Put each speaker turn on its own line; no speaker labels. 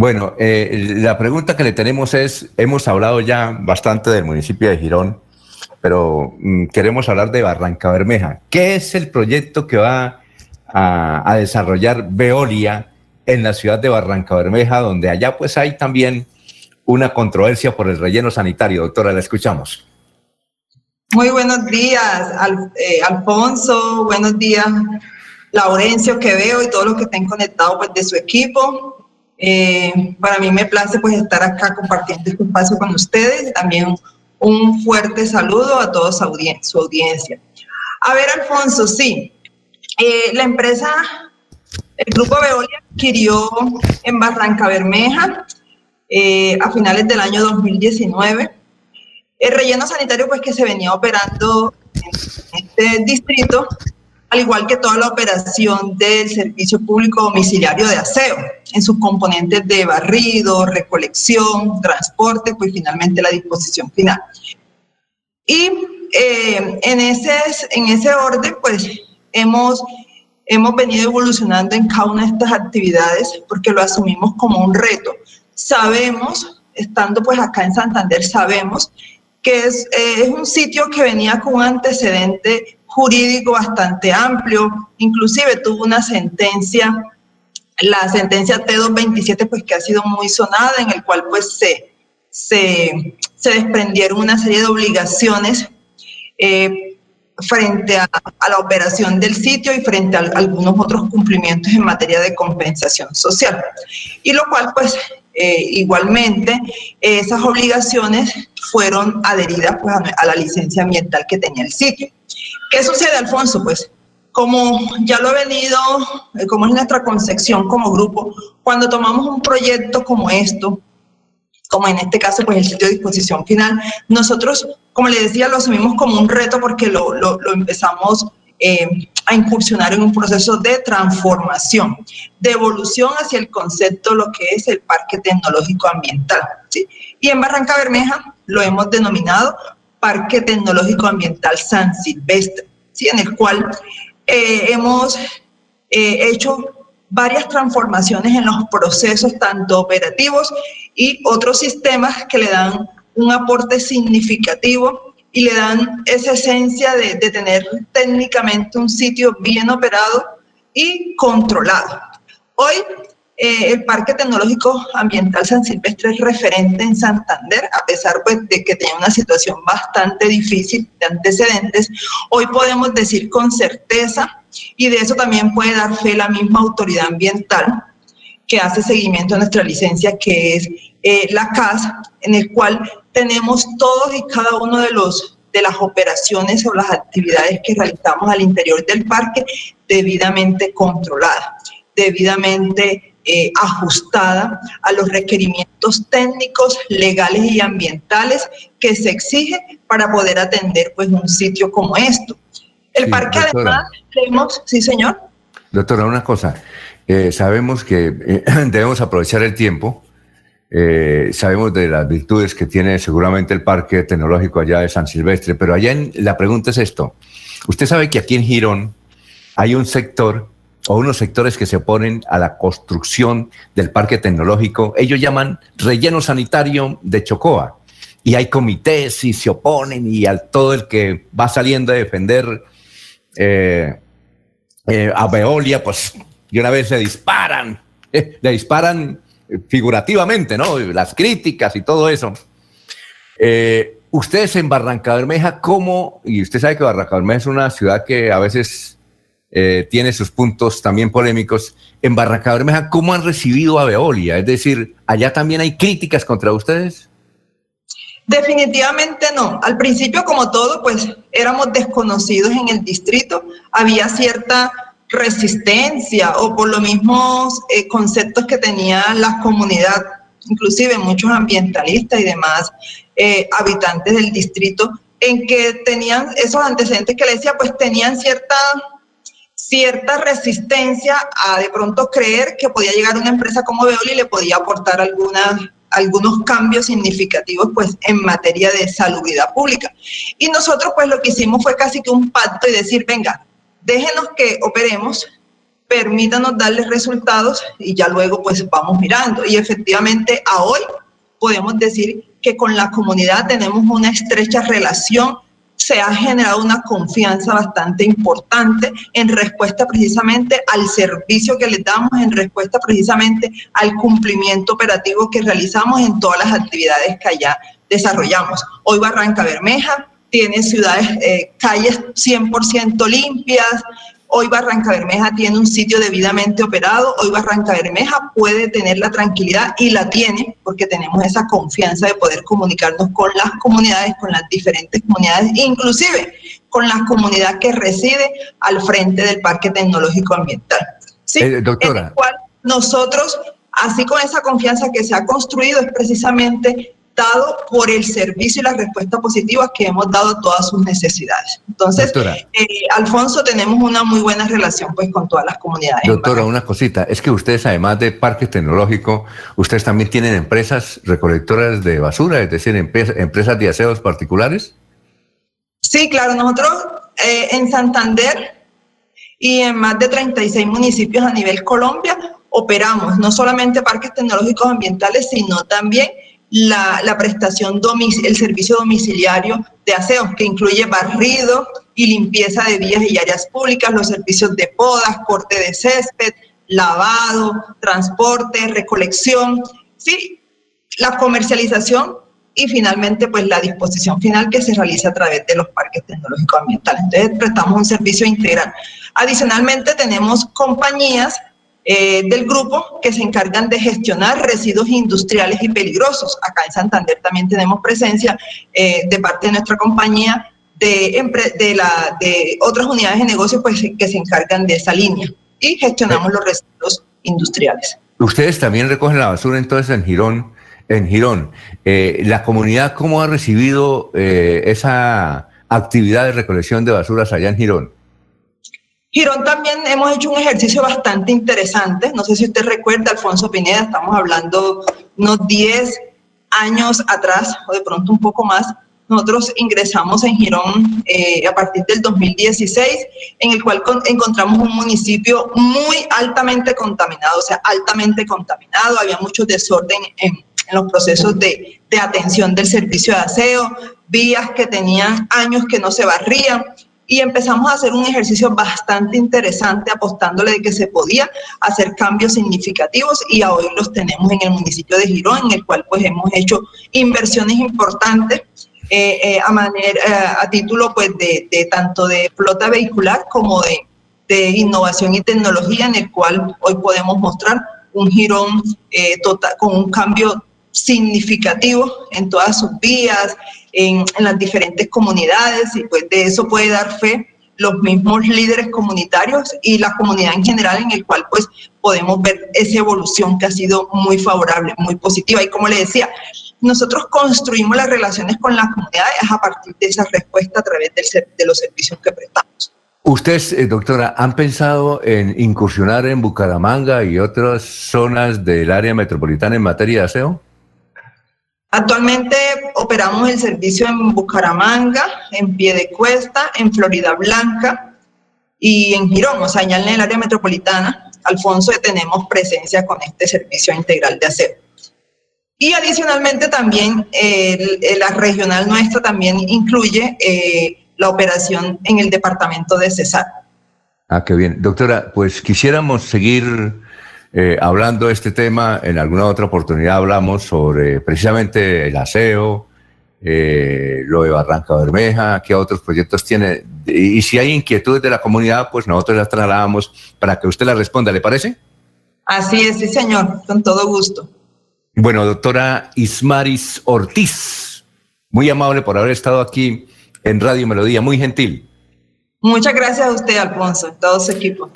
Bueno, eh, la pregunta que le tenemos es, hemos hablado ya bastante del municipio de Girón, pero mm, queremos hablar de Barranca Bermeja. ¿Qué es el proyecto que va a, desarrollar Veolia en la ciudad de Barranca Bermeja, donde allá pues hay también una controversia por el relleno sanitario? Doctora, la escuchamos.
Muy buenos días, eh, Alfonso, buenos días, Laurencio, que veo y todos los que estén conectados pues, de su equipo. Eh, para mí me place pues estar acá compartiendo este espacio con ustedes. También un fuerte saludo a toda su, audiencia. A ver, Alfonso, sí, eh, la empresa, el grupo Veolia adquirió en Barranca Bermeja eh, a finales del año 2019 el relleno sanitario pues que se venía operando en este distrito al igual que toda la operación del servicio público domiciliario de aseo, en sus componentes de barrido, recolección, transporte, pues finalmente la disposición final. Y eh, en, ese, en ese orden, pues hemos, hemos venido evolucionando en cada una de estas actividades porque lo asumimos como un reto. Sabemos, estando pues acá en Santander, sabemos que es, eh, es un sitio que venía con un antecedente jurídico bastante amplio, inclusive tuvo una sentencia, la sentencia T227, pues que ha sido muy sonada, en el cual pues se, se, se desprendieron una serie de obligaciones eh, frente a, la operación del sitio y frente a, algunos otros cumplimientos en materia de compensación social. Y lo cual pues eh, igualmente esas obligaciones fueron adheridas pues, a la licencia ambiental que tenía el sitio. ¿Qué sucede, Alfonso? Pues como ya lo he venido, eh, como es nuestra concepción como grupo, cuando tomamos un proyecto como esto, como en este caso, pues el sitio de disposición final, nosotros, como le decía, lo asumimos como un reto porque lo, lo, empezamos eh, a incursionar en un proceso de transformación, de evolución hacia el concepto, lo que es el Parque Tecnológico Ambiental. ¿sí? Y en Barranca Bermeja lo hemos denominado Parque Tecnológico Ambiental San Silvestre, ¿sí? en el cual eh, hemos eh, hecho varias transformaciones en los procesos, tanto operativos y otros sistemas que le dan un aporte significativo y le dan esa esencia de, de tener técnicamente un sitio bien operado y controlado. Hoy eh, el Parque Tecnológico Ambiental San Silvestre es referente en Santander, a pesar pues, de que tenía una situación bastante difícil de antecedentes. Hoy podemos decir con certeza, y de eso también puede dar fe la misma autoridad ambiental que hace seguimiento a nuestra licencia, que es eh, la CAS, en el cual tenemos todos y cada uno de los de las operaciones o las actividades que realizamos al interior del parque debidamente controladas, debidamente eh, ajustada a los requerimientos técnicos, legales y ambientales que se exige para poder atender pues un sitio como esto. El parque además tenemos, sí señor.
Doctora, una cosa, eh, sabemos que eh, debemos aprovechar el tiempo, sabemos de las virtudes que tiene seguramente el parque tecnológico allá de San Silvestre, pero allá en, la pregunta es esto, usted sabe que aquí en Girón hay un sector o unos sectores que se oponen a la construcción del parque tecnológico, ellos llaman relleno sanitario de Chocoa. Y hay comités y se oponen y al todo el que va saliendo a defender eh, eh, a Veolia, pues de una vez se disparan, eh, le disparan figurativamente, ¿no? Las críticas y todo eso. ustedes en Barranca Bermeja, ¿cómo? Y usted sabe que Barranca Bermeja es una ciudad que a veces eh, tiene sus puntos también polémicos. En Barranca Bermeja, ¿cómo han recibido a Veolia? Es decir, ¿allá también hay críticas contra ustedes?
Definitivamente no. Al principio, como todo, pues éramos desconocidos en el distrito. Había cierta resistencia o por los mismos eh, conceptos que tenía la comunidad, inclusive muchos ambientalistas y demás eh, habitantes del distrito, en que tenían esos antecedentes que le decía, pues tenían cierta cierta resistencia a de pronto creer que podía llegar una empresa como Veoli y le podía aportar algunos cambios significativos pues en materia de salubridad pública. Y nosotros pues lo que hicimos fue casi que un pacto y decir, venga, déjenos que operemos, permítanos darles resultados y ya luego pues vamos mirando. Y efectivamente a hoy podemos decir que con la comunidad tenemos una estrecha relación, se ha generado una confianza bastante importante en respuesta precisamente al servicio que les damos, en respuesta precisamente al cumplimiento operativo que realizamos en todas las actividades que allá desarrollamos. Hoy Barranca Bermeja tiene ciudades, eh, calles 100% limpias, Hoy Barranca Bermeja tiene un sitio debidamente operado, hoy Barranca Bermeja puede tener la tranquilidad y la tiene porque tenemos esa confianza de poder comunicarnos con las comunidades, con las diferentes comunidades, inclusive con la comunidad que reside al frente del Parque Tecnológico Ambiental.
Sí, eh, doctora. En el
cual nosotros, así con esa confianza que se ha construido, es precisamente por el servicio y la respuesta positiva que hemos dado a todas sus necesidades. Entonces, eh, Alfonso, tenemos una muy buena relación pues con todas las comunidades.
Doctora, una cosita, es que ustedes además de parque tecnológico, ustedes también tienen empresas recolectoras de basura, es decir, empresas de aseos particulares.
Sí, claro, nosotros eh, en Santander y en más de 36 municipios a nivel Colombia operamos no solamente parques tecnológicos ambientales, sino también la, prestación, el servicio domiciliario de aseo, que incluye barrido y limpieza de vías y áreas públicas, los servicios de podas, corte de césped, lavado, transporte, recolección, sí, la comercialización y finalmente pues la disposición final que se realiza a través de los parques tecnológicos ambientales. Entonces prestamos un servicio integral. Adicionalmente tenemos compañías eh, del grupo que se encargan de gestionar residuos industriales y peligrosos. Acá en Santander también tenemos presencia eh, de parte de nuestra compañía de, otras unidades de negocio pues, que se encargan de esa línea y gestionamos los residuos industriales.
Ustedes también recogen la basura entonces en Girón. En Girón, eh, ¿la comunidad cómo ha recibido esa actividad de recolección de basuras allá en Girón?
Girón también hemos hecho un ejercicio bastante interesante. No sé si usted recuerda, Alfonso Pineda, estamos hablando unos 10 años atrás o de pronto un poco más. Nosotros ingresamos en Girón eh, a partir del 2016, en el cual encontramos un municipio muy altamente contaminado, o sea, altamente contaminado. Había mucho desorden en, en los procesos de, de atención del servicio de aseo, vías que tenían años que no se barrían y empezamos a hacer un ejercicio bastante interesante apostándole de que se podía hacer cambios significativos y hoy los tenemos en el municipio de Girón, en el cual pues hemos hecho inversiones importantes eh, eh, a, manera, eh, a título pues de, tanto de flota vehicular como de, de, innovación y tecnología, en el cual hoy podemos mostrar un Girón total, con un cambio significativo en todas sus vías, en, las diferentes comunidades y pues de eso puede dar fe los mismos líderes comunitarios y la comunidad en general en el cual pues podemos ver esa evolución que ha sido muy favorable, muy positiva. Y como le decía, nosotros construimos las relaciones con las comunidades a partir de esa respuesta a través del, de los servicios que prestamos.
¿Ustedes, eh, doctora, han pensado en incursionar en Bucaramanga y otras zonas del área metropolitana en materia de aseo?
Actualmente operamos el servicio en Bucaramanga, en Piedecuesta, en Florida Blanca y en Girón, o sea, ya en el área metropolitana, Alfonso, tenemos presencia con este servicio integral de aseo. Y adicionalmente también la regional nuestra también incluye eh, la operación en el departamento de Cesar.
Ah, qué bien. Doctora, pues quisiéramos seguir eh, hablando de este tema, en alguna otra oportunidad hablamos sobre precisamente el aseo, eh, lo de Barranca Bermeja, qué otros proyectos tiene. Y, si hay inquietudes de la comunidad, pues nosotros las trasladamos para que usted las responda, ¿le parece?
Así es, sí, señor, con todo gusto.
Bueno, doctora Ismaris Ortiz, muy amable por haber estado aquí en Radio Melodía, muy gentil.
Muchas gracias a usted, Alfonso, todo su equipo.